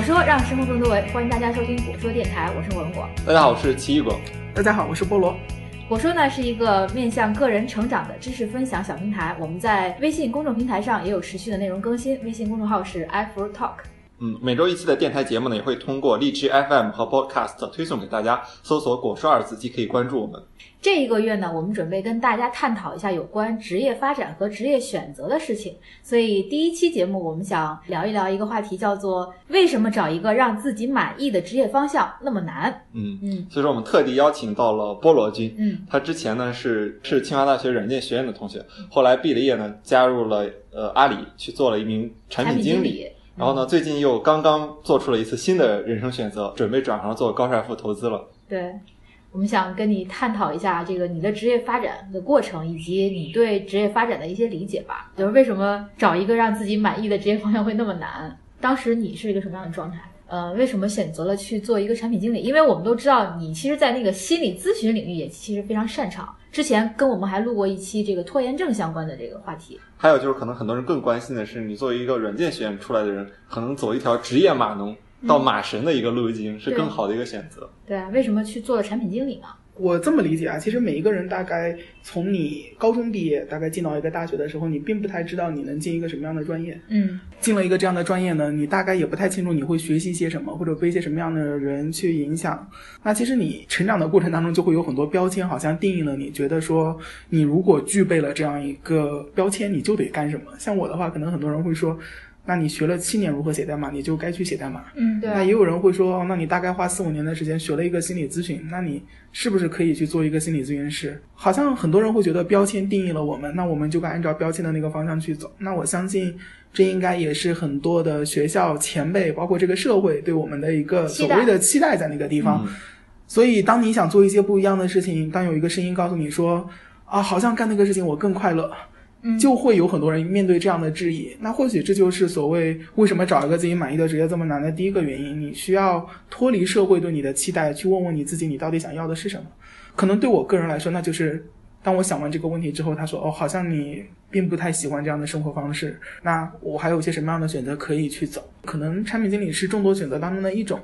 果说让生活更多维，欢迎大家收听果说电台，我是火龙果。大家好，我是奇异果。大家好，我是菠萝。果说呢是一个面向个人成长的知识分享小平台，我们在微信公众平台上也有持续的内容更新，微信公众号是 iFlow Talk。嗯，每周一期的电台节目呢，也会通过荔枝 FM 和 Podcast 推送给大家。搜索“果说”二字即可以关注我们。这一个月呢，我们准备跟大家探讨一下有关职业发展和职业选择的事情。所以第一期节目，我们想聊一聊一个话题，叫做为什么找一个让自己满意的职业方向那么难？嗯嗯所以说我们特地邀请到了菠萝君。嗯他之前呢是是清华大学软件学院的同学，后来毕了业呢，加入了呃阿里去做了一名产品经理。理。然后呢，最近又刚刚做出了一次新的人生选择，准备转行做高帅富投资了。对，我们想跟你探讨一下这个你的职业发展的过程，以及你对职业发展的一些理解吧。就是为什么找一个让自己满意的职业方向会那么难？当时你是一个什么样的状态？呃，为什么选择了去做一个产品经理？因为我们都知道你其实，在那个心理咨询领域也其实非常擅长。之前跟我们还录过一期这个拖延症相关的这个话题。还有就是，可能很多人更关心的是，你作为一个软件学院出来的人，可能走一条职业码农到马神的一个路径，是更好的一个选择。对啊，为什么去做了产品经理呢？我这么理解啊，其实每一个人大概从你高中毕业，大概进到一个大学的时候，你并不太知道你能进一个什么样的专业。嗯进了一个这样的专业呢，你大概也不太清楚你会学习些什么，或者被一些什么样的人去影响。那其实你成长的过程当中，就会有很多标签，好像定义了你，觉得说你如果具备了这样一个标签，你就得干什么。像我的话，可能很多人会说，那你学了七年如何写代码，你就该去写代码。嗯，对啊那也有人会说，哦那你大概花四五年的时间学了一个心理咨询，那你是不是可以去做一个心理咨询师？好像很多人会觉得标签定义了我们，那我们就该按照标签的那个方向去走。那我相信，这应该也是很多的学校前辈，包括这个社会对我们的一个所谓的期待在那个地方。所以，当你想做一些不一样的事情，当有一个声音告诉你说，啊，好像干那个事情我更快乐，嗯就会有很多人面对这样的质疑。那或许这就是所谓为什么找一个自己满意的职业这么难的第一个原因。你需要脱离社会对你的期待，去问问你自己，你到底想要的是什么。可能对我个人来说，那就是当我想完这个问题之后，他说：“哦，好像你并不太喜欢这样的生活方式。那我还有一些什么样的选择可以去走？可能产品经理是众多选择当中的一种。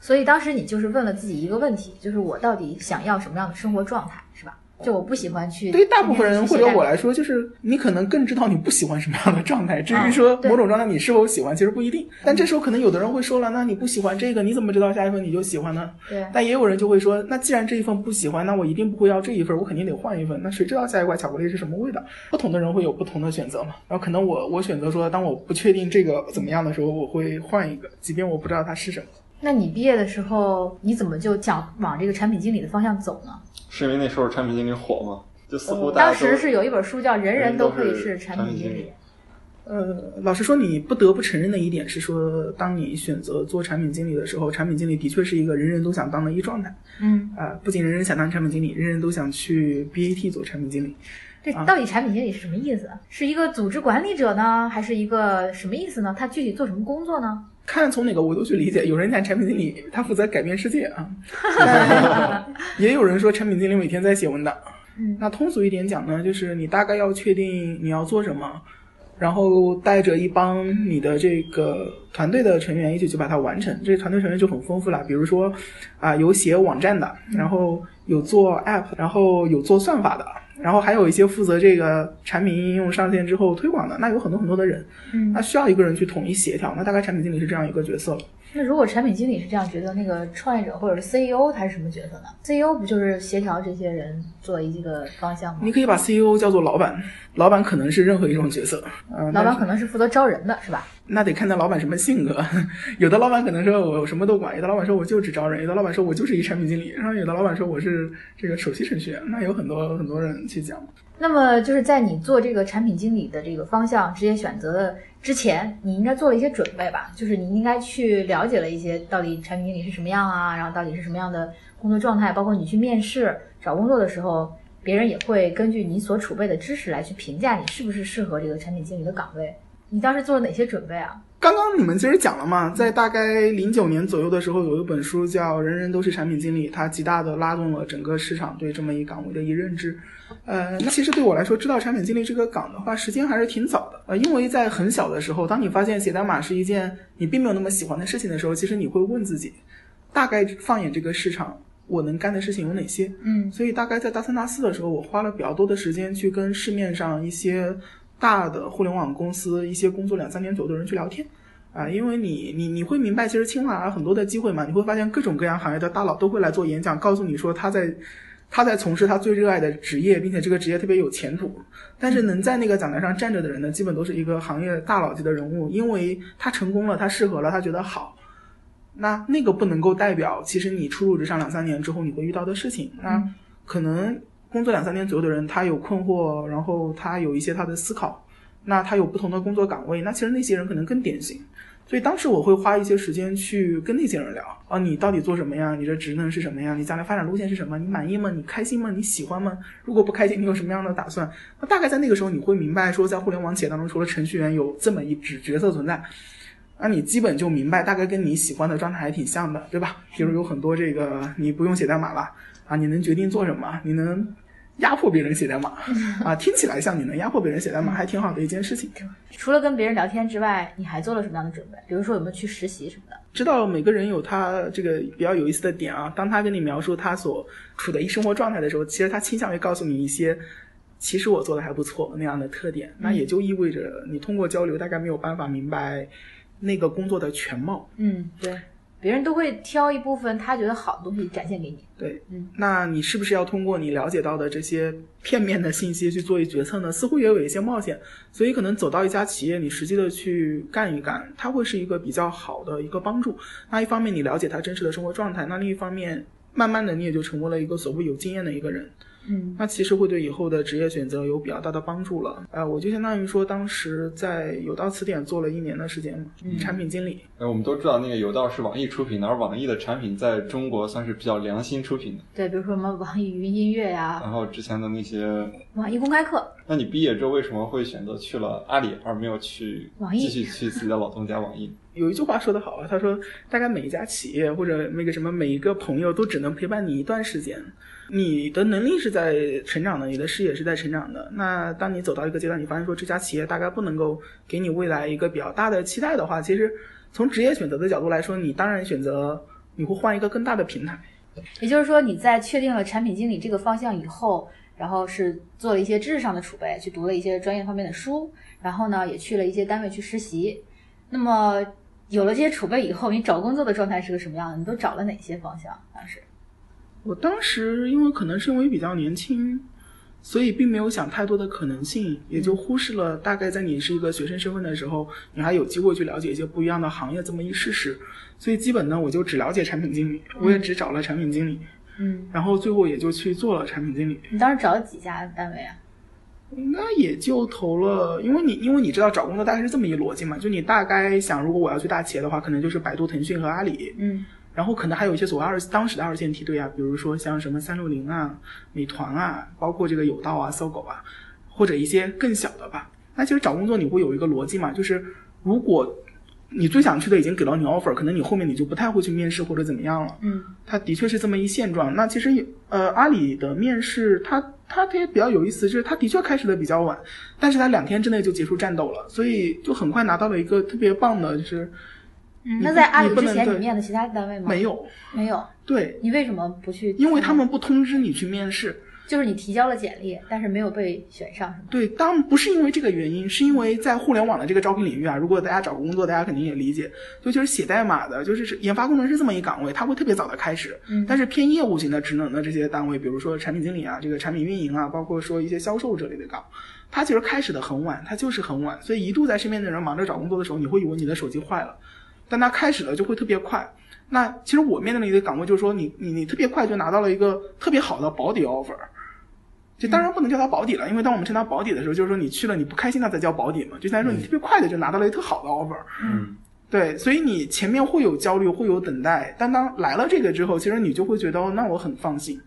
所以当时你就是问了自己一个问题，就是我到底想要什么样的生活状态？就我不喜欢去对于大部分人或者我来，说，就是你可能更知道你不喜欢什么样的状态。至啊于说某种状态你是否喜欢，其实不一定。但这时候可能有的人会说了，那你不喜欢这个，你怎么知道下一份你就喜欢呢？对但也有人就会说，那既然这一份不喜欢，那我一定不会要这一份，我肯定得换一份。那谁知道下一块巧克力是什么味道？不同的人会有不同的选择嘛。然后可能我我选择说，当我不确定这个怎么样的时候，我会换一个，即便我不知道它是什么。那你毕业的时候，你怎么就想往这个产品经理的方向走呢？是因为那时候产品经理火吗？就似乎当时是有一本书叫《人人都可以是是产品经理产品经理》，呃，老实说，你不得不承认的一点是说，当你选择做产品经理的时候，产品经理的确是一个人人都想当的一状态。嗯，啊、不仅人人想当产品经理，人人都想去 BAT 做产品经理。这到底产品经理是什么意思？是一个组织管理者呢，还是一个什么意思呢？他具体做什么工作呢？看从哪个维度去理解，有人讲产品经理他负责改变世界啊，但 也有人说产品经理每天在写文档。嗯，那通俗一点讲呢，就是你大概要确定你要做什么，然后带着一帮你的这个团队的成员一起去把它完成。这个团队成员就很丰富了，比如说啊、有写网站的，然后有做 app，然后有做算法的，然后还有一些负责这个产品应用上线之后推广的，那有很多很多的人，嗯那需要一个人去统一协调。那大概产品经理是这样一个角色了。那如果产品经理是这样觉得，那个创业者或者是 CEO 他是什么角色呢？CEO 不就是协调这些人做一个方向吗你？可以把 CEO 叫做老板，老板可能是任何一种角色，嗯、老板可能是负责招人的，是吧？那得看那老板什么性格。有的老板可能说我什么都管，有的老板说我就只招人，有的老板说我就是一产品经理，然后有的老板说我是这个首席程序员。那有很多很多人去讲。那么就是在你做这个产品经理的这个方向职业选择的之前，你应该做了一些准备吧？就是你应该去了解了一些到底产品经理是什么样啊，然后到底是什么样的工作状态，包括你去面试找工作的时候，别人也会根据你所储备的知识来去评价你是不是适合这个产品经理的岗位。你当时做了哪些准备啊？刚刚你们其实讲了嘛，在大概零九年左右的时候，有一本书叫《人人都是产品经理》，它极大的拉动了整个市场对这么一岗位的一认知。呃，那其实对我来说，知道产品经理这个岗的话，时间还是挺早的。呃，因为在很小的时候，当你发现写代码是一件你并没有那么喜欢的事情的时候，其实你会问自己，大概放眼这个市场，我能干的事情有哪些？嗯所以大概在大三大四的时候，我花了比较多的时间去跟市面上一些大的互联网公司、一些工作两三年左右的人去聊天。啊，因为你你你会明白，其实清华很多的机会嘛，你会发现各种各样行业的大佬都会来做演讲，告诉你说他在他在从事他最热爱的职业，并且这个职业特别有前途。但是能在那个讲台上站着的人呢，基本都是一个行业大佬级的人物，因为他成功了，他适合了，他觉得好。那那个不能够代表，其实你初入职场两三年之后你会遇到的事情。那可能工作两三年左右的人，他有困惑，然后他有一些他的思考，那他有不同的工作岗位，那其实那些人可能更典型。所以当时我会花一些时间去跟那些人聊啊，你到底做什么呀？你的职能是什么呀？你将来发展路线是什么？你满意吗？你开心吗？你喜欢吗？如果不开心，你有什么样的打算？那大概在那个时候，你会明白说，在互联网企业当中，除了程序员有这么一支角色存在，那你基本就明白，大概跟你喜欢的状态还挺像的，对吧？比如有很多这个你不用写代码了啊，你能决定做什么，你能压迫别人写代码啊，听起来像你能压迫别人写代码，还挺好的一件事情。除了跟别人聊天之外，你还做了什么样的准备？比如说有没有去实习什么的？知道每个人有他这个比较有意思的点啊。当他跟你描述他所处的一生活状态的时候，其实他倾向于告诉你一些，其实我做的还不错那样的特点。那也就意味着你通过交流大概没有办法明白那个工作的全貌。嗯，对，别人都会挑一部分他觉得好的东西展现给你。对，嗯，那你是不是要通过你了解到的这些片面的信息去做一决策呢？似乎也有一些冒险，所以可能走到一家企业，你实际的去干一干，它会是一个比较好的一个帮助。那一方面你了解他真实的生活状态，那另一方面，慢慢的你也就成为了一个所谓有经验的一个人。嗯那其实会对以后的职业选择有比较大的帮助了。呃，我就相当于说，当时在有道词典做了一年的时间嘛，产品经理。呃，我们都知道那个有道是网易出品的，而网易的产品在中国算是比较良心出品的。对，比如说什么网易云音乐呀、然后之前的那些，网易公开课，那你毕业之后为什么会选择去了阿里，而没有去网易继续去自己的老东家网易？有一句话说得好啊，他说大概每一家企业或者那个什么每一个朋友都只能陪伴你一段时间，你的能力是在成长的，你的视野是在成长的。那当你走到一个阶段，你发现说这家企业大概不能够给你未来一个比较大的期待的话，其实从职业选择的角度来说，你当然选择你会换一个更大的平台。也就是说你在确定了产品经理这个方向以后，然后是做了一些知识上的储备，去读了一些专业方面的书，然后呢也去了一些单位去实习。那么有了这些储备以后，你找工作的状态是个什么样的？你都找了哪些方向？当时？我当时因为可能是因为比较年轻，所以并没有想太多的可能性，也就忽视了大概在你是一个学生身份的时候，你还有机会去了解一些不一样的行业这么一事实。所以基本呢，我就只了解产品经理，我也只找了产品经理，嗯，然后最后也就去做了产品经理。你当时找了几家单位啊？应该也就投了，因为你因为你知道找工作大概是这么一逻辑嘛，就你大概想，如果我要去大企业的话，可能就是百度、腾讯和阿里，嗯然后可能还有一些所谓二当时的二线梯队啊，比如说像什么三六零啊、美团啊，包括这个有道啊、搜狗啊，或者一些更小的吧。那其实找工作你会有一个逻辑嘛，就是如果你最想去的已经给到你 offer，可能你后面你就不太会去面试或者怎么样了。嗯它的确是这么一现状。那其实也呃，阿里的面试它它它也比较有意思，就是它的确开始的比较晚，但是它两天之内就结束战斗了，所以就很快拿到了一个特别棒的，就是嗯。那在阿里之前你面的其他单位吗？没，有没有。对，你为什么不去？因为他们不通知你去面试。就是你提交了简历，但是没有被选上，是吗？对，当然不是因为这个原因，是因为在互联网的这个招聘领域啊，如果大家找工作，大家肯定也理解，就就是写代码的，就是研发工程师这么一岗位，它会特别早的开始。嗯但是偏业务型的职能的这些单位，比如说产品经理啊，这个产品运营啊，包括说一些销售这类的岗，它其实开始的很晚，它就是很晚，所以一度在身边的人忙着找工作的时候，你会以为你的手机坏了，但它开始了就会特别快。那其实我面临的一个岗位就是说你，你你特别快就拿到了一个特别好的保底 offer，就当然不能叫它保底了，因为当我们称它保底的时候，就是说你去了你不开心，那才叫保底嘛。就相当于说你特别快的就拿到了一个特好的 offer，嗯，对，所以你前面会有焦虑，会有等待，但当来了这个之后，其实你就会觉得，哦，那我很放心。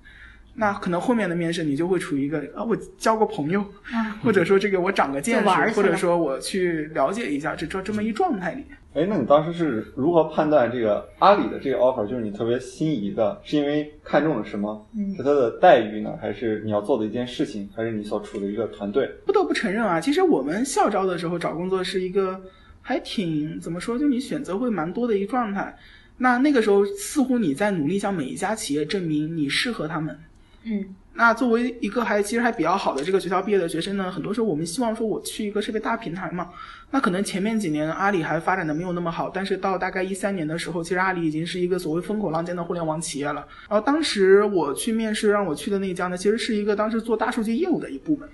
那可能后面的面试你就会处于一个啊，我交个朋友，啊，或者说这个我长个见识，或者说我去了解一下这这这么一状态里。哎，那你当时是如何判断这个阿里的这个 offer 就是你特别心仪的？是因为看中了什么？嗯是它的待遇呢，还是你要做的一件事情，还是你所处的一个团队？不得不承认啊，其实我们校招的时候找工作是一个还挺怎么说，就你选择会蛮多的一个状态。那那个时候似乎你在努力向每一家企业证明你适合他们。嗯那作为一个还其实还比较好的这个学校毕业的学生呢，很多时候我们希望说我去一个特别大平台嘛。那可能前面几年阿里还发展的没有那么好，但是到大概一三年的时候，其实阿里已经是一个所谓风口浪尖的互联网企业了。然后当时我去面试让我去的那家呢，其实是一个当时做大数据业务的一部门。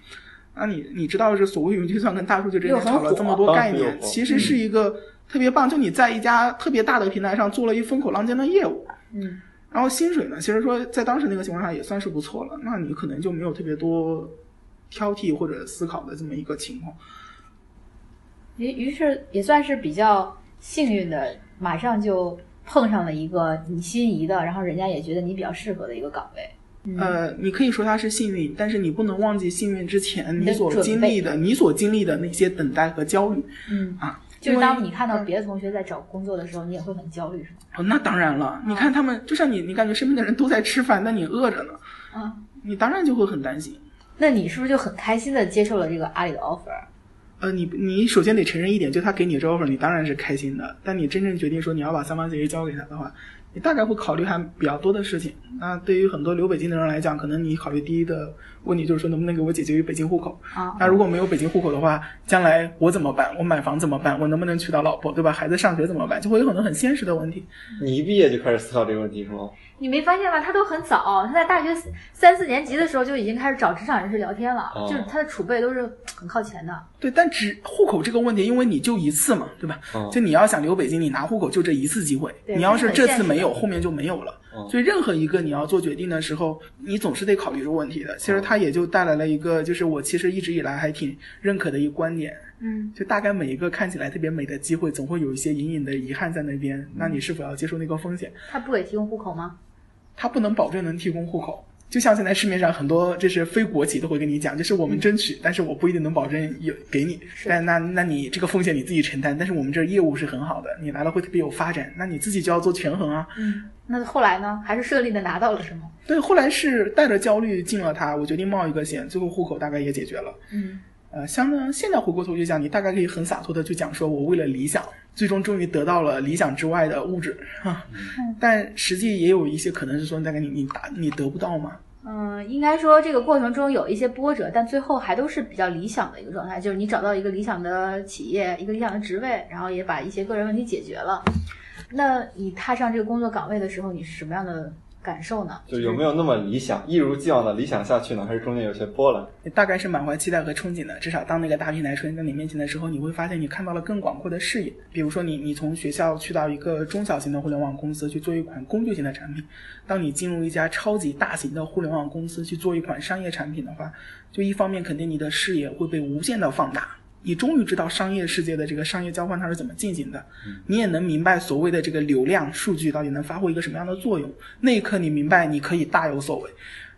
那你你知道是所谓云计算跟大数据之间炒了这么多概念，其实是一个特别棒，就你在一家特别大的平台上做了一风口浪尖的业务。嗯然后薪水呢，其实说在当时那个情况下也算是不错了，那你可能就没有特别多挑剔或者思考的这么一个情况。于于是也算是比较幸运的，马上就碰上了一个你心仪的，然后人家也觉得你比较适合的一个岗位。嗯呃，你可以说它是幸运，但是你不能忘记幸运之前你所经历的、你所经历的那些等待和焦虑嗯，啊。就是当你看到别的同学在找工作的时候，你也会很焦虑，是吗？哦，那当然了，你看他们，就像你，你感觉身边的人都在吃饭，那你饿着呢，嗯，你当然就会很担心。那你是不是就很开心的接受了这个阿里的 offer？呃，你你首先得承认一点，就他给你这 offer，你当然是开心的。但你真正决定说你要把三方协议交给他的话，你大概会考虑还比较多的事情。那对于很多留北京的人来讲，可能你考虑第一的问题就是说能不能给我解决于北京户口。啊，那如果没有北京户口的话，将来我怎么办？我买房怎么办？我能不能娶到老婆，对吧？孩子上学怎么办？就会有很多很现实的问题。你一毕业就开始思考这个问题是吗？你没发现吗？他都很早，他在大学三四年级的时候就已经开始找职场人士聊天了，哦就是他的储备都是很靠前的。对，但只户口这个问题，因为你就一次嘛，对吧？嗯就你要想留北京，你拿户口就这一次机会。你要是这次没有，后面就没有了。嗯所以任何一个你要做决定的时候，你总是得考虑这个问题的。其实它也就带来了一个，就是我其实一直以来还挺认可的一个观点，嗯，就大概每一个看起来特别美的机会，总会有一些隐隐的遗憾在那边。那你是否要接受那个风险？他不给提供户口吗？它不能保证能提供户口。就像现在市面上很多这是非国企都会跟你讲，就是我们争取，但是我不一定能保证有给你。但那那你这个风险你自己承担，但是我们这儿业务是很好的，你来了会特别有发展，那你自己就要做权衡啊。嗯，那后来呢？还是顺利的拿到了是吗？对，后来是带着焦虑进了它，我决定冒一个险，最后户口大概也解决了。嗯，呃，相当现在回过头去讲，你大概可以很洒脱的去讲，说我为了理想，最终终于得到了理想之外的物质哈。但实际也有一些可能是说，大概你你达你得不到嘛。嗯，应该说这个过程中有一些波折，但最后还都是比较理想的一个状态，就是你找到一个理想的企业，一个理想的职位，然后也把一些个人问题解决了。那你踏上这个工作岗位的时候，你是什么样的感受呢？就有没有那么理想，一如既往的理想下去呢？还是中间有些波澜？你大概是满怀期待和憧憬的。至少当那个大平台出现在你面前的时候，你会发现你看到了更广阔的视野。比如说你，你从学校去到一个中小型的互联网公司去做一款工具型的产品，当你进入一家超级大型的互联网公司去做一款商业产品的话，就一方面肯定你的视野会被无限的放大。你终于知道商业世界的这个商业交换它是怎么进行的，你也能明白所谓的这个流量数据到底能发挥一个什么样的作用。那一刻，你明白你可以大有所为。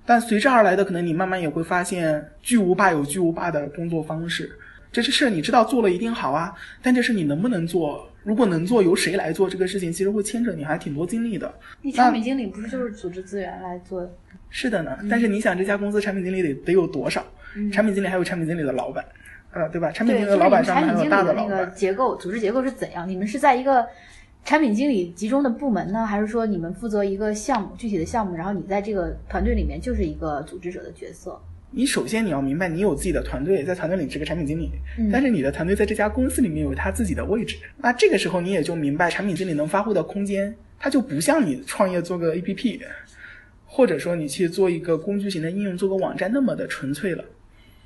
但随之而来的，可能你慢慢也会发现，巨无霸有巨无霸的工作方式。这些事你知道做了一定好啊，但这事你能不能做？如果能做，由谁来做这个事情，其实会牵扯你还挺多精力的。你产品经理不是就是组织资源来做？是的呢，但是你想，这家公司产品经理得得有多少？产品经理还有产品经理的老板，呃，对吧？产品对，经理老板上面们产品经理还有大老的那个。结构、组织结构是怎样？你们是在一个产品经理集中的部门呢，还是说你们负责一个项目具体的项目，然后你在这个团队里面就是一个组织者的角色？你首先你要明白，你有自己的团队，在团队里你是个产品经理，嗯但是你的团队在这家公司里面有他自己的位置。那这个时候你也就明白，产品经理能发挥的空间，它就不像你创业做个 APP，或者说你去做一个工具型的应用，做个网站那么的纯粹了。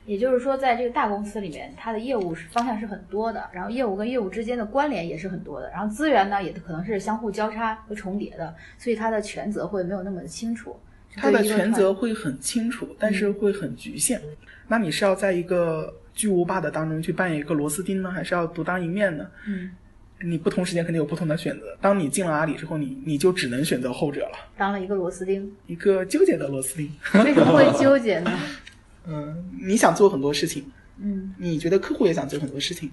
也就是说，在这个大公司里面，它的业务是方向是很多的，然后业务跟业务之间的关联也是很多的，然后资源呢也可能是相互交叉和重叠的，所以它的权责会没有那么的清楚。它的权责会很清楚，但是会很局限。那你是要在一个巨无霸的当中去扮演一个螺丝钉呢，还是要独当一面呢？嗯你不同时间肯定有不同的选择。当你进了阿里之后，你你就只能选择后者了，当了一个螺丝钉。一个纠结的螺丝钉。为什么会纠结呢？嗯，你想做很多事情，嗯，你觉得客户也想做很多事情，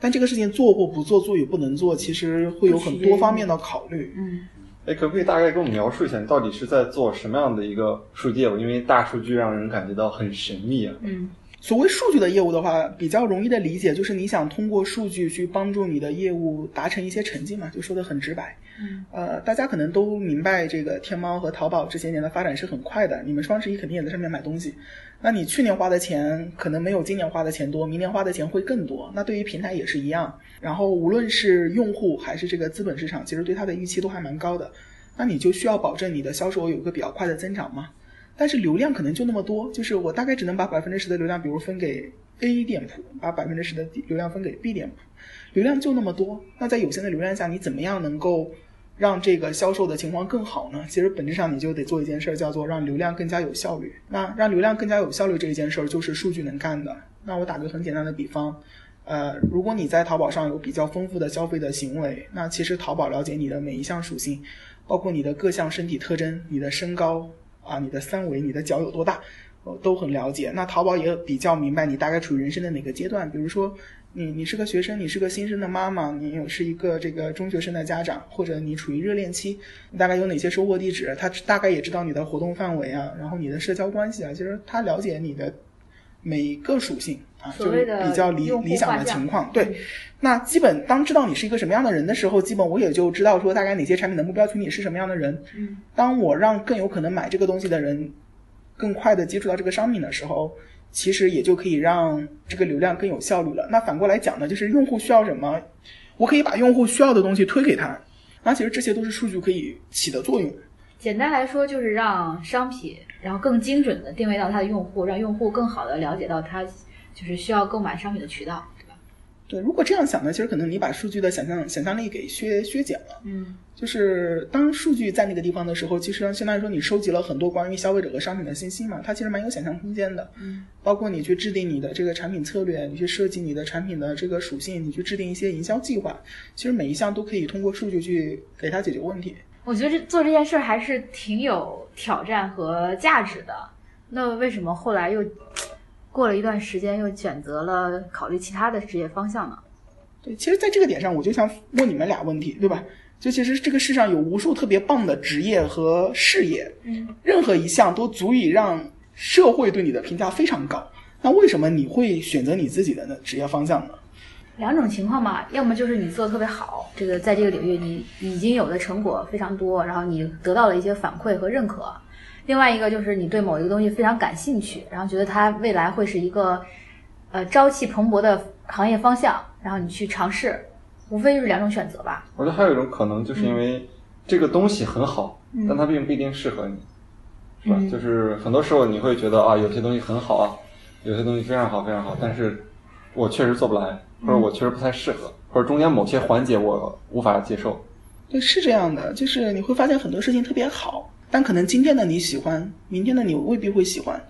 但这个事情做或不做，做与不能做，其实会有很多方面的考虑。嗯，哎，可不可以大概给我们描述一下，你到底是在做什么样的一个数据业务？因为大数据让人感觉到很神秘啊。嗯，所谓数据的业务的话，比较容易的理解，就是你想通过数据去帮助你的业务达成一些成绩嘛，就说的很直白。嗯，呃，大家可能都明白，这个天猫和淘宝这些年的发展是很快的，你们双十一肯定也在上面买东西。那你去年花的钱可能没有今年花的钱多，明年花的钱会更多。那对于平台也是一样。然后无论是用户还是这个资本市场，其实对它的预期都还蛮高的。那你就需要保证你的销售额有一个比较快的增长嘛。但是流量可能就那么多，就是我大概只能把百分之十的流量，比如分给 A 店铺，把百分之十的流量分给 B 店铺，流量就那么多。那在有限的流量下，你怎么样能够让这个销售的情况更好呢？其实本质上你就得做一件事儿，叫做让流量更加有效率。那让流量更加有效率这一件事儿，就是数据能干的。那我打个很简单的比方，呃，如果你在淘宝上有比较丰富的消费的行为，那其实淘宝了解你的每一项属性，包括你的各项身体特征、你的身高啊、你的三围、你的脚有多大，都很了解。那淘宝也比较明白你大概处于人生的哪个阶段，比如说。你你是个学生，你是个新生的妈妈，你有是一个这个中学生的家长，或者你处于热恋期，你大概有哪些收货地址？他大概也知道你的活动范围啊，然后你的社交关系啊，其实他了解你的每一个属性啊，就是比较理理想的情况。对，那基本当知道你是一个什么样的人的时候，基本我也就知道说大概哪些产品的目标群体是什么样的人。嗯，当我让更有可能买这个东西的人更快的接触到这个商品的时候，其实也就可以让这个流量更有效率了。那反过来讲呢，就是用户需要什么，我可以把用户需要的东西推给他。那其实这些都是数据可以起的作用。简单来说就是让商品，然后更精准的定位到它的用户，让用户更好的了解到他就是需要购买商品的渠道，对如果这样想呢，其实可能你把数据的想象想象力给削削减了。嗯就是当数据在那个地方的时候，其实相当于说你收集了很多关于消费者和商品的信息嘛，它其实蛮有想象空间的。嗯，包括你去制定你的这个产品策略，你去设计你的产品的这个属性，你去制定一些营销计划，其实每一项都可以通过数据去给它解决问题。我觉得这做这件事儿还是挺有挑战和价值的。那为什么后来又过了一段时间，又选择了考虑其他的职业方向呢？对，其实在这个点上，我就想问你们俩问题，对吧？就其实这个世上有无数特别棒的职业和事业，嗯，任何一项都足以让社会对你的评价非常高。那为什么你会选择你自己的呢职业方向呢？两种情况嘛，要么就是你做的特别好，这个在这个领域你已经有的成果非常多，然后你得到了一些反馈和认可；另外一个就是你对某一个东西非常感兴趣，然后觉得它未来会是一个呃朝气蓬勃的行业方向，然后你去尝试，无非就是两种选择吧。我觉得还有一种可能，就是因为这个东西很好，嗯但它并不一定适合你，是吧？嗯就是很多时候你会觉得啊，有些东西很好啊，有些东西非常好非常好，但是我确实做不来，或者我确实不太适合，或者中间某些环节我无法接受。对，是这样的，就是你会发现很多事情特别好，但可能今天的你喜欢，明天的你未必会喜欢。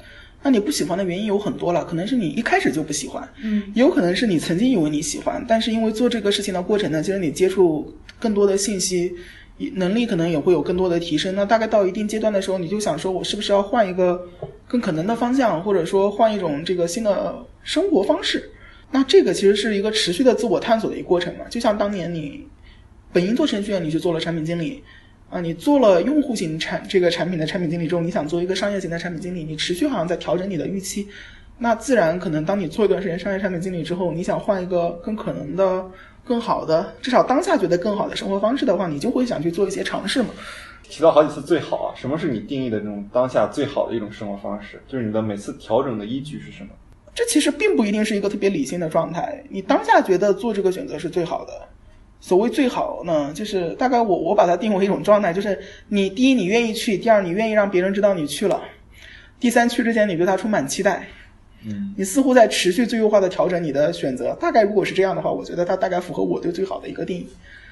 那你不喜欢的原因有很多了，可能是你一开始就不喜欢，嗯，也有可能是你曾经以为你喜欢，但是因为做这个事情的过程呢，其实你接触更多的信息，能力可能也会有更多的提升。那大概到一定阶段的时候，你就想说，我是不是要换一个更可能的方向，或者说换一种这个新的生活方式？那这个其实是一个持续的自我探索的一个过程嘛。就像当年你本应做程序员，你去做了产品经理。啊，你做了用户型产这个产品的产品经理之后，你想做一个商业型的产品经理，你持续好像在调整你的预期，那自然可能当你做一段时间商业产品经理之后，你想换一个更可能的、更好的，至少当下觉得更好的生活方式的话，你就会想去做一些尝试嘛。提到好几次最好啊，什么是你定义的这种当下最好的一种生活方式？就是你的每次调整的依据是什么？这其实并不一定是一个特别理性的状态，你当下觉得做这个选择是最好的。所谓最好呢，就是大概我我把它定为一种状态，就是你第一你愿意去，第二你愿意让别人知道你去了，第三去之前你对它充满期待，嗯，你似乎在持续最优化的调整你的选择。大概如果是这样的话，我觉得它大概符合我对最好的一个定义。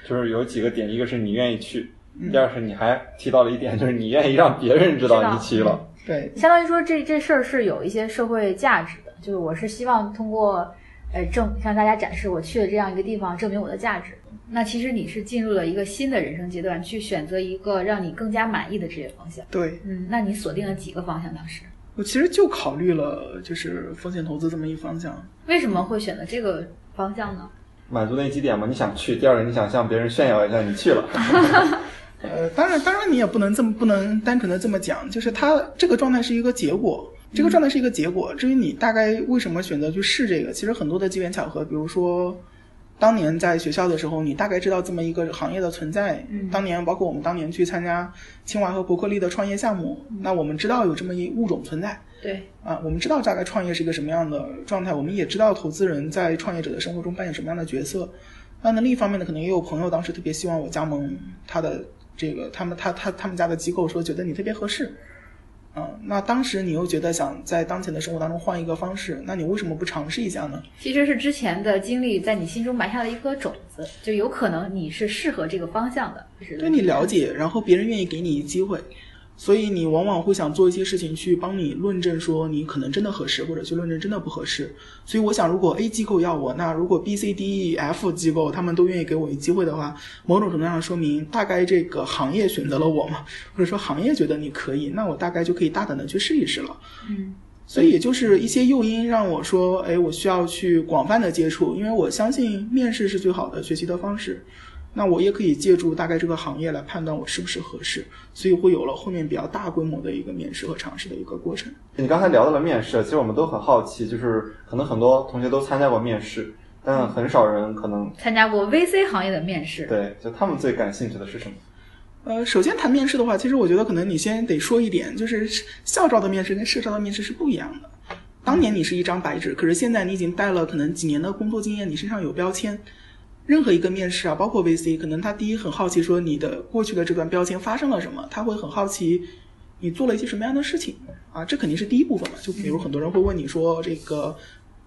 就是有几个点，一个是你愿意去，嗯第二是你还提到了一点，就是你愿意让别人知道知道你去了。对，相当于说这这事儿是有一些社会价值的，就是我是希望通过呃证向大家展示我去了这样一个地方，证明我的价值。那其实你是进入了一个新的人生阶段，去选择一个让你更加满意的职业方向。对嗯，那你锁定了几个方向？当时我其实就考虑了就是风险投资这么一方向。为什么会选择这个方向呢？满足那几点嘛，你想去；第二个，你想向别人炫耀一下你去了。呃，当然，当然你也不能这么不能单纯的这么讲，就是它这个状态是一个结果，这个状态是一个结果。至于你大概为什么选择去试这个，其实很多的机缘巧合，比如说。当年在学校的时候，你大概知道这么一个行业的存在。嗯当年包括我们当年去参加清华和伯克利的创业项目，那我们知道有这么一物种存在对，啊，我们知道大概创业是一个什么样的状态，我们也知道投资人在创业者的生活中扮演什么样的角色。那呢，另一方面呢，可能也有朋友当时特别希望我加盟他的这个他们他他他们家的机构，说觉得你特别合适。嗯，那当时你又觉得想在当前的生活当中换一个方式，那你为什么不尝试一下呢？其实是之前的经历在你心中埋下了一颗种子，就有可能你是适合这个方向的。就是对你了解，然后别人愿意给你机会，所以你往往会想做一些事情去帮你论证说你可能真的合适，或者去论证真的不合适。所以我想，如果 A 机构要我，那如果 B、C、D、E、F 机构他们都愿意给我一机会的话，某种程度上说明大概这个行业选择了我嘛，或者说行业觉得你可以，那我大概就可以大胆的去试一试了。嗯，所以也就是一些诱因让我说，哎，我需要去广泛的接触，因为我相信面试是最好的学习的方式。那我也可以借助大概这个行业来判断我是不是合适，所以会有了后面比较大规模的一个面试和尝试的一个过程。你刚才聊到了面试，其实我们都很好奇，就是可能很多同学都参加过面试，但很少人可能参加过 VC 行业的面试。对，就他们最感兴趣的是什么？呃，首先谈面试的话，其实我觉得可能你先得说一点，就是校招的面试跟社招的面试是不一样的。当年你是一张白纸，可是现在你已经带了可能几年的工作经验，你身上有标签。任何一个面试啊，包括 VC，可能他第一很好奇说你的过去的这段标签发生了什么，他会很好奇你做了一些什么样的事情啊，这肯定是第一部分嘛。就比如很多人会问你说这个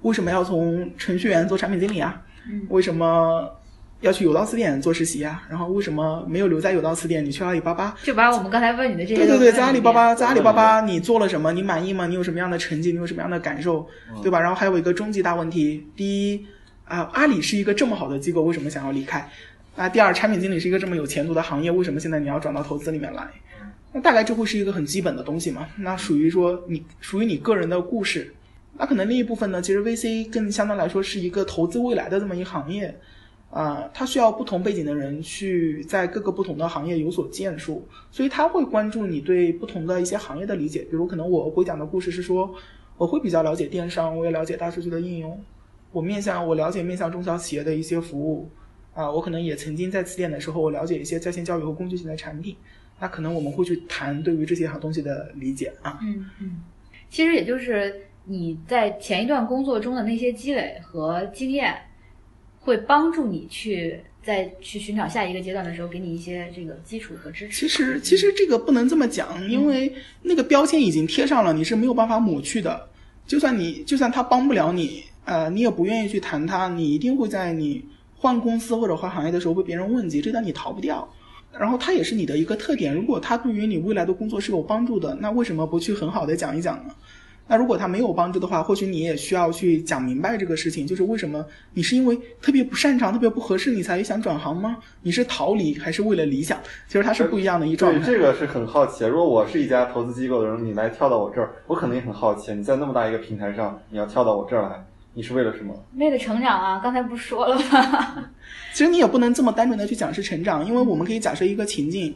为什么要从程序员做产品经理啊？为什么要去有道词典做实习啊？然后为什么没有留在有道词典，你去阿里巴巴？就把我们刚才问你的这些对对对，在阿里巴巴，在阿里巴巴你做了什么？你满意吗？你有什么样的成绩？你有什么样的感受？对吧？然后还有一个终极大问题：第一啊，阿里是一个这么好的机构，为什么想要离开？啊，第二，产品经理是一个这么有前途的行业，为什么现在你要转到投资里面来？那大概这会是一个很基本的东西嘛？那属于说你属于你个人的故事。那可能另一部分呢，其实 VC 更相对来说是一个投资未来的这么一行业。啊，它需要不同背景的人去在各个不同的行业有所建树，所以他会关注你对不同的一些行业的理解。比如，可能我会讲的故事是说，我会比较了解电商，我也了解大数据的应用，我面向我了解面向中小企业的一些服务，啊，我可能也曾经在词典的时候，我了解一些在线教育和工具型的产品。那可能我们会去谈对于这些好东西的理解啊。嗯嗯，其实也就是你在前一段工作中的那些积累和经验，会帮助你去在去寻找下一个阶段的时候，给你一些这个基础和支持。其实，其实这个不能这么讲，因为那个标签已经贴上了，你是没有办法抹去的。就算你，就算他帮不了你，呃，你也不愿意去谈他，你一定会在你换公司或者换行业的时候被别人问及，这点你逃不掉。然后它也是你的一个特点，如果它对于你未来的工作是有帮助的，那为什么不去很好的讲一讲呢？那如果它没有帮助的话，或许你也需要去讲明白这个事情，就是为什么你是因为特别不擅长、特别不合适，你才想转行吗？你是逃离还是为了理想？其实它是不一样的一状对，这个是很好奇。如果我是一家投资机构的人，你来跳到我这儿，我可能也很好奇。你在那么大一个平台上，你要跳到我这儿来，你是为了什么？为了成长啊，刚才不是说了吗？其实你也不能这么单纯的去讲是成长，因为我们可以假设一个情境，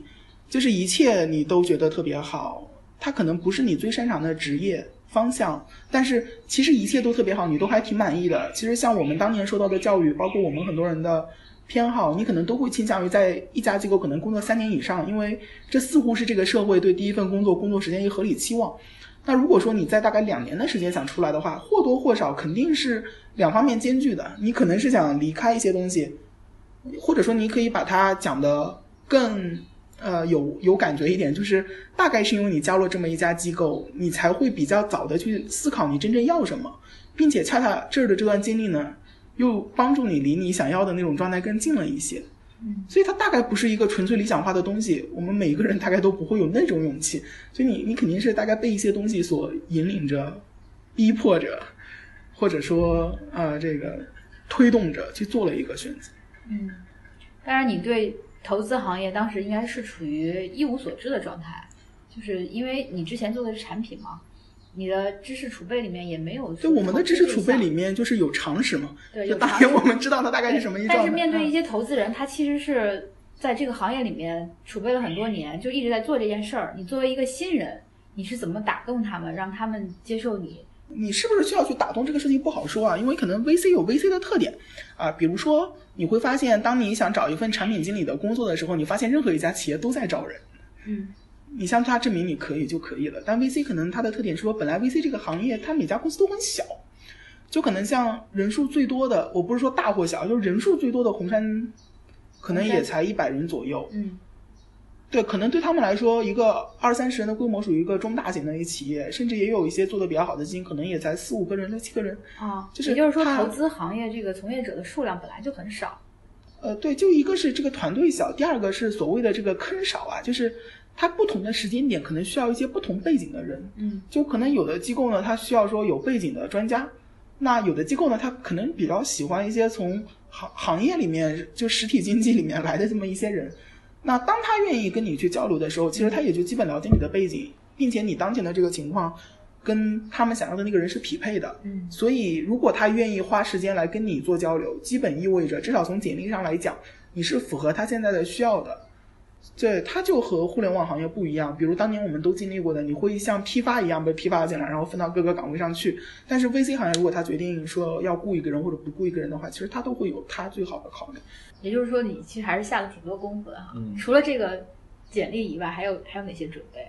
就是一切你都觉得特别好，它可能不是你最擅长的职业方向，但是其实一切都特别好，你都还挺满意的。其实像我们当年受到的教育，包括我们很多人的偏好，你可能都会倾向于在一家机构可能工作三年以上，因为这似乎是这个社会对第一份工作工作时间一个合理期望。那如果说你在大概两年的时间想出来的话，或多或少肯定是两方面兼具的。你可能是想离开一些东西，或者说你可以把它讲的更呃有有感觉一点，就是大概是因为你加入了这么一家机构，你才会比较早的去思考你真正要什么，并且恰恰这儿的这段经历呢，又帮助你离你想要的那种状态更近了一些。所以它大概不是一个纯粹理想化的东西，我们每一个人大概都不会有那种勇气，所以你你肯定是大概被一些东西所引领着、逼迫着，或者说呃这个推动着去做了一个选择。嗯，当然，你对投资行业当时应该是处于一无所知的状态，就是因为你之前做的是产品嘛，你的知识储备里面也没有。对，我们的知识储备里面就是有常识嘛，对，就大概我们知道它大概是什么意思。但是面对一些投资人，他其实是在这个行业里面储备了很多年，就一直在做这件事儿。你作为一个新人，你是怎么打动他们，让他们接受你？你是不是需要去打动这个事情不好说啊？因为可能 VC 有 VC 的特点啊，比如说你会发现，当你想找一份产品经理的工作的时候，你发现任何一家企业都在招人。嗯，你向他证明你可以就可以了。但 VC 可能它的特点是说，本来 VC 这个行业它每家公司都很小，就可能像人数最多的，我不是说大或小，就是人数最多的红杉，可能也才一百人左右。嗯。对，可能对他们来说，一个二三十人的规模属于一个中大型的一个企业，甚至也有一些做的比较好的基金，可能也才四五个人、六七个人。啊，就是也就是说，投资行业这个从业者的数量本来就很少。呃，对，就一个是这个团队小，第二个是所谓的这个坑少啊，就是它不同的时间点可能需要一些不同背景的人。嗯，就可能有的机构呢，它需要说有背景的专家；那有的机构呢，它可能比较喜欢一些从行行业里面就实体经济里面来的这么一些人。那当他愿意跟你去交流的时候，其实他也就基本了解你的背景，并且你当前的这个情况跟他们想要的那个人是匹配的。嗯，所以如果他愿意花时间来跟你做交流，基本意味着至少从简历上来讲，你是符合他现在的需要的。对，它就和互联网行业不一样。比如当年我们都经历过的，你会像批发一样被批发进来，然后分到各个岗位上去。但是 VC 行业如果他决定说要雇一个人或者不雇一个人的话，其实他都会有他最好的考虑。也就是说，你其实还是下了挺多功夫的哈。嗯除了这个简历以外，还有还有哪些准备？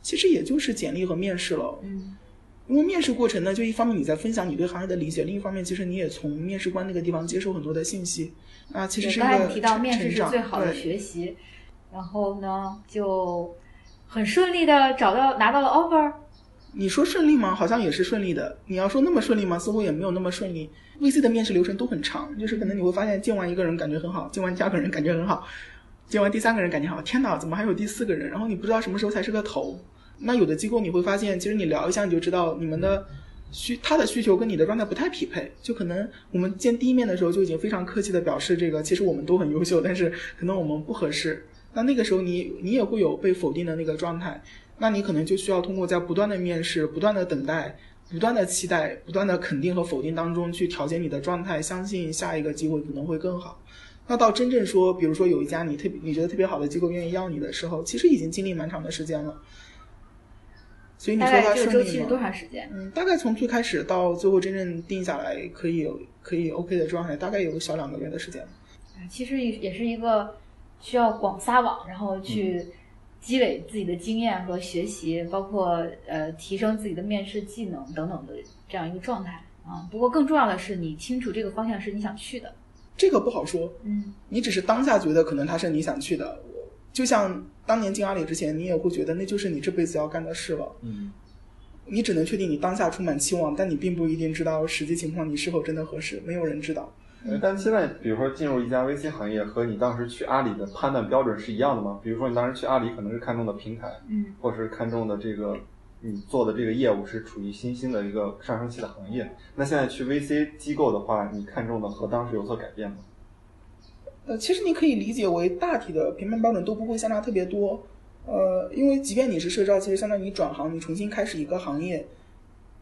其实也就是简历和面试了。嗯因为面试过程呢，就一方面你在分享你对行业的理解，另一方面其实你也从面试官那个地方接受很多的信息。啊，其实，是一个刚才你提到面试是最好的学习，然后呢，就很顺利的找到拿到了 offer。你说顺利吗？好像也是顺利的。你要说那么顺利吗？似乎也没有那么顺利。VC 的面试流程都很长，就是可能你会发现见完一个人感觉很好，见完第二个人感觉很好，见完第三个人感觉好，天哪，怎么还有第四个人？然后你不知道什么时候才是个头。那有的机构你会发现，其实你聊一下你就知道你们的需他的需求跟你的状态不太匹配，就可能我们见第一面的时候就已经非常客气的表示这个，其实我们都很优秀，但是可能我们不合适。那那个时候你你也会有被否定的那个状态，那你可能就需要通过在不断的面试、不断的等待、不断的期待、不断的肯定和否定当中去调节你的状态，相信下一个机会可能会更好。那到真正说，比如说有一家你特别你觉得特别好的机构愿意要你的时候，其实已经经历蛮长的时间了。所以你说它概这个周期是？多长时间？嗯，大概从最开始到最后真正定下来可以有可以 OK 的状态，大概有小两个月的时间。哎其实也也是一个需要广撒网，然后去积累自己的经验和学习，包括呃提升自己的面试技能等等的这样一个状态啊。不过更重要的是，你清楚这个方向是你想去的。这个不好说，嗯你只是当下觉得可能它是你想去的，我就像当年进阿里之前，你也会觉得那就是你这辈子要干的事了。嗯，你只能确定你当下充满期望，但你并不一定知道实际情况你是否真的合适，没有人知道。呃但现在比如说进入一家 VC 行业，和你当时去阿里的判断标准是一样的吗？比如说你当时去阿里可能是看中的平台，嗯或是看中的这个你做的这个业务是处于新兴的一个上升期的行业。那现在去 VC 机构的话，你看中的和当时有所改变吗？呃，其实你可以理解为大体的评判标准都不会相差特别多。呃，因为即便你是社招，其实相当于你转行，你重新开始一个行业，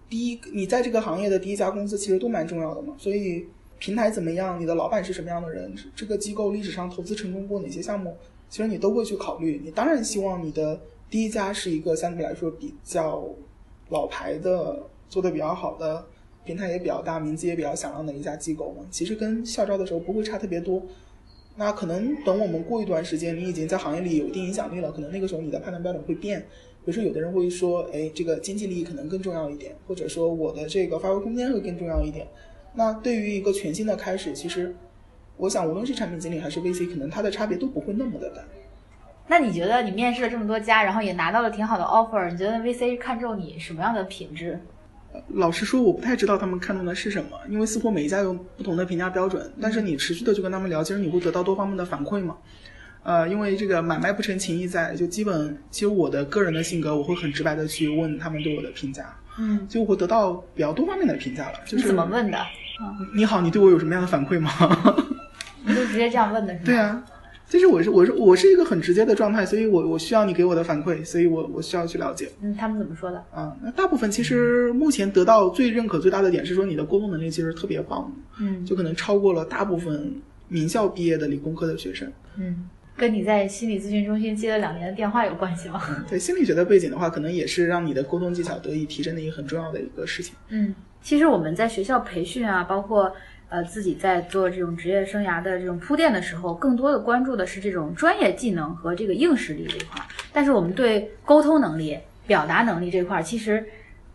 第一，你在这个行业的第一家公司其实都蛮重要的嘛。所以平台怎么样，你的老板是什么样的人，这个机构历史上投资成功过哪些项目，其实你都会去考虑。你当然希望你的第一家是一个相对来说比较老牌的、做的比较好的、平台也比较大、名字也比较响亮的一家机构嘛。其实跟校招的时候不会差特别多。那可能等我们过一段时间，你已经在行业里有一定影响力了，可能那个时候你的判断标准会变。比如说，有的人会说，哎，这个经济利益可能更重要一点，或者说我的这个发挥空间会更重要一点。那对于一个全新的开始，其实我想，无论是产品经理还是 VC，可能它的差别都不会那么的大。那你觉得你面试了这么多家，然后也拿到了挺好的 offer，你觉得 VC 看中你什么样的品质？老实说，我不太知道他们看重的是什么，因为似乎每一家有不同的评价标准。但是你持续的去跟他们聊，其实你会得到多方面的反馈嘛。呃，因为这个买卖不成情义在，就基本其实我的个人的性格，我会很直白的去问他们对我的评价，嗯，就会得到比较多方面的评价了。就是你怎么问的？你好，你对我有什么样的反馈吗？你就直接这样问的是吗？对啊，其实我是我是我是一个很直接的状态，所以我我需要你给我的反馈，所以我我需要去了解嗯，他们怎么说的？啊。那大部分其实目前得到最认可最大的点是说你的沟通能力其实特别棒，嗯就可能超过了大部分名校毕业的理工科的学生。嗯，跟你在心理咨询中心接了两年的电话有关系吗？对心理学的背景的话，可能也是让你的沟通技巧得以提升的一个很重要的一个事情。嗯，其实我们在学校培训啊，包括呃自己在做这种职业生涯的这种铺垫的时候，更多的关注的是这种专业技能和这个硬实力这一块。但是我们对沟通能力、表达能力这块，其实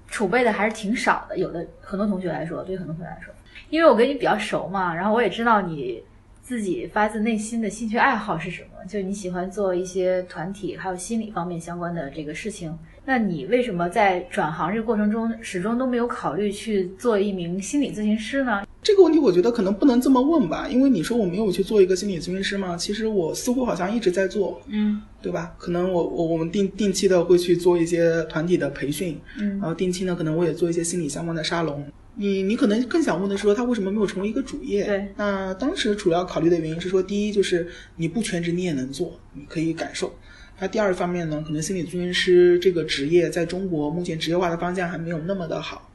储备的还是挺少的。有的很多同学来说，对很多同学来说，因为我跟你比较熟嘛，然后我也知道你自己发自内心的兴趣爱好是什么，就是你喜欢做一些团体还有心理方面相关的这个事情。那你为什么在转行这个过程中始终都没有考虑去做一名心理咨询师呢？这个问题我觉得可能不能这么问吧，因为你说我没有去做一个心理咨询师嘛，其实我似乎好像一直在做，嗯对吧？可能我我我们定定期的会去做一些团体的培训，嗯然后定期呢可能我也做一些心理相关的沙龙。你你可能更想问的是说他为什么没有成为一个主业？对，那当时主要考虑的原因是说，第一就是你不全职你也能做，你可以感受。那第二方面呢，可能心理咨询师这个职业在中国目前职业化的方向还没有那么的好。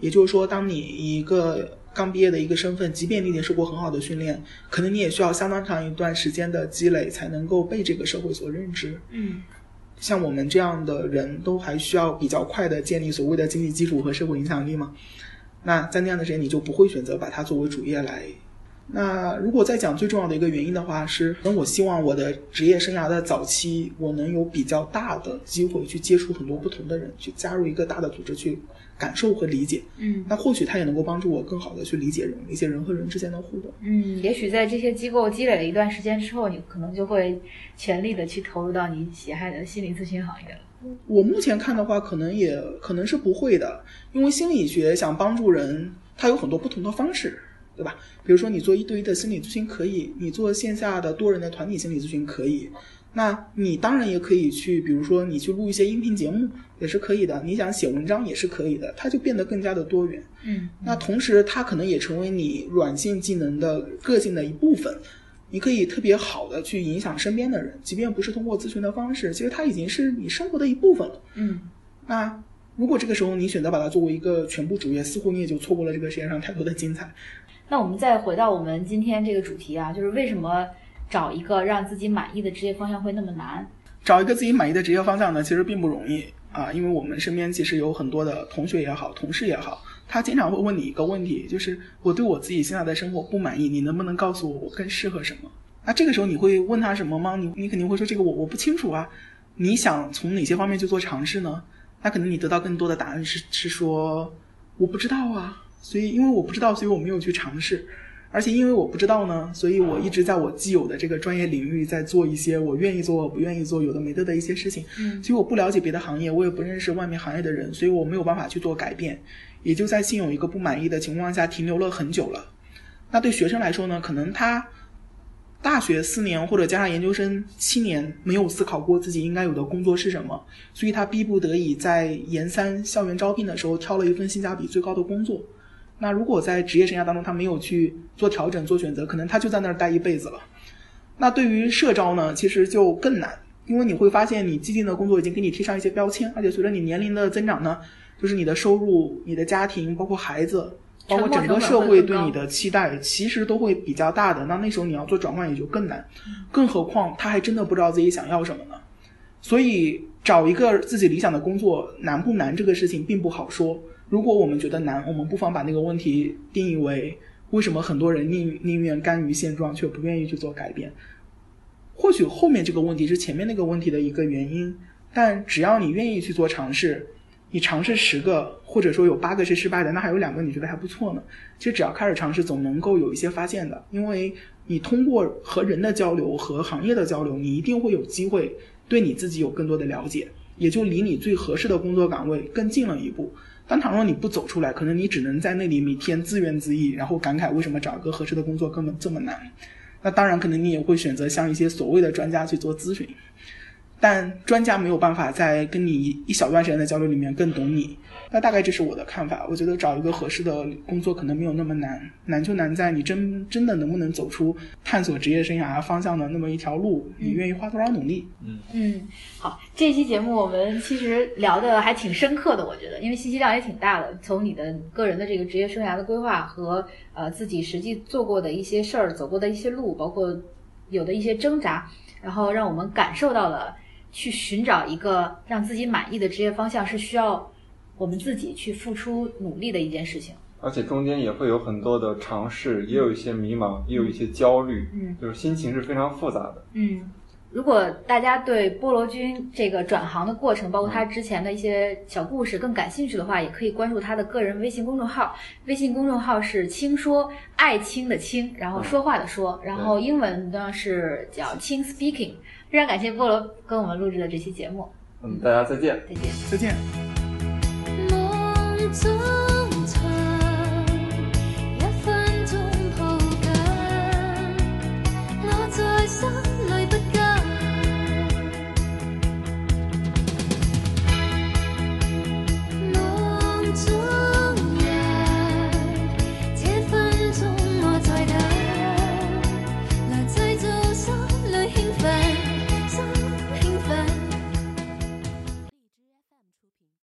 也就是说，当你以一个刚毕业的一个身份，即便你已经受过很好的训练，可能你也需要相当长一段时间的积累，才能够被这个社会所认知。嗯像我们这样的人都还需要比较快的建立所谓的经济基础和社会影响力嘛。那在那样的时间，你就不会选择把它作为主业来。那如果再讲最重要的一个原因的话，是，可能我希望我的职业生涯的早期，我能有比较大的机会去接触很多不同的人，去加入一个大的组织去感受和理解。嗯那或许它也能够帮助我更好的去理解人，理解人和人之间的互动。嗯，也许在这些机构积累了一段时间之后，你可能就会全力的去投入到你喜爱的心理咨询行业了。我目前看的话，可能也可能是不会的，因为心理学想帮助人，它有很多不同的方式，对吧？比如说你做一对一的心理咨询可以，你做线下的多人的团体心理咨询可以，那你当然也可以去，比如说你去录一些音频节目也是可以的，你想写文章也是可以的，它就变得更加的多元。嗯那同时，它可能也成为你软性技能的个性的一部分。你可以特别好的去影响身边的人，即便不是通过咨询的方式，其实它已经是你生活的一部分了。嗯那如果这个时候你选择把它作为一个全部主业，似乎你也就错过了这个世界上太多的精彩。那我们再回到我们今天这个主题啊，就是为什么找一个让自己满意的职业方向会那么难？找一个自己满意的职业方向呢，其实并不容易啊，因为我们身边其实有很多的同学也好，同事也好，他经常会问你一个问题，就是我对我自己现在的生活不满意，你能不能告诉我我更适合什么？那这个时候你会问他什么吗？你你肯定会说这个我我不清楚啊。你想从哪些方面去做尝试呢？那可能你得到更多的答案是是说我不知道啊，所以因为我不知道，所以我没有去尝试。而且因为我不知道呢，所以我一直在我既有的这个专业领域在做一些我愿意做、我不愿意做、有的没的的一些事情。嗯所以我不了解别的行业，我也不认识外面行业的人，所以我没有办法去做改变，也就在现有一个不满意的情况下停留了很久了。那对学生来说呢，可能他大学四年或者加上研究生七年没有思考过自己应该有的工作是什么，所以他逼不得已在研三校园招聘的时候挑了一份性价比最高的工作。那如果在职业生涯当中他没有去做调整、做选择，可能他就在那儿待一辈子了。那对于社招呢，其实就更难，因为你会发现你既定的工作已经给你贴上一些标签，而且随着你年龄的增长呢，就是你的收入、你的家庭，包括孩子，包括整个社会对你的期待，其实都会比较大的。那那时候你要做转换也就更难，更何况他还真的不知道自己想要什么呢。所以找一个自己理想的工作难不难这个事情并不好说。如果我们觉得难，我们不妨把那个问题定义为为什么很多人宁宁愿甘于现状，却不愿意去做改变。或许后面这个问题是前面那个问题的一个原因，但只要你愿意去做尝试，你尝试十个，或者说有八个是失败的，那还有两个你觉得还不错呢。其实只要开始尝试，总能够有一些发现的，因为你通过和人的交流和行业的交流，你一定会有机会对你自己有更多的了解，也就离你最合适的工作岗位更近了一步。但倘若你不走出来，可能你只能在那里每天自怨自艾，然后感慨为什么找一个合适的工作根本这么难。那当然，可能你也会选择向一些所谓的专家去做咨询。但专家没有办法在跟你一小段时间的交流里面更懂你。那大概这是我的看法。我觉得找一个合适的工作可能没有那么难，难就难在你真真的能不能走出探索职业生涯方向的那么一条路，你愿意花多少努力？嗯，好，这期节目我们其实聊的还挺深刻的，我觉得，因为信息量也挺大的。从你的个人的这个职业生涯的规划和呃自己实际做过的一些事儿、走过的一些路，包括有的一些挣扎，然后让我们感受到了去寻找一个让自己满意的职业方向是需要我们自己去付出努力的一件事情。而且中间也会有很多的尝试，也有一些迷茫，也有一些焦虑，嗯，就是心情是非常复杂的。嗯，如果大家对菠萝君这个转行的过程，包括他之前的一些小故事更感兴趣的话，也可以关注他的个人微信公众号。微信公众号是“轻说”，爱轻的轻，然后说话的说，然后英文呢是叫“轻 speaking”。非常感谢菠萝跟我们录制的这期节目，嗯，大家再见。再见。再见。走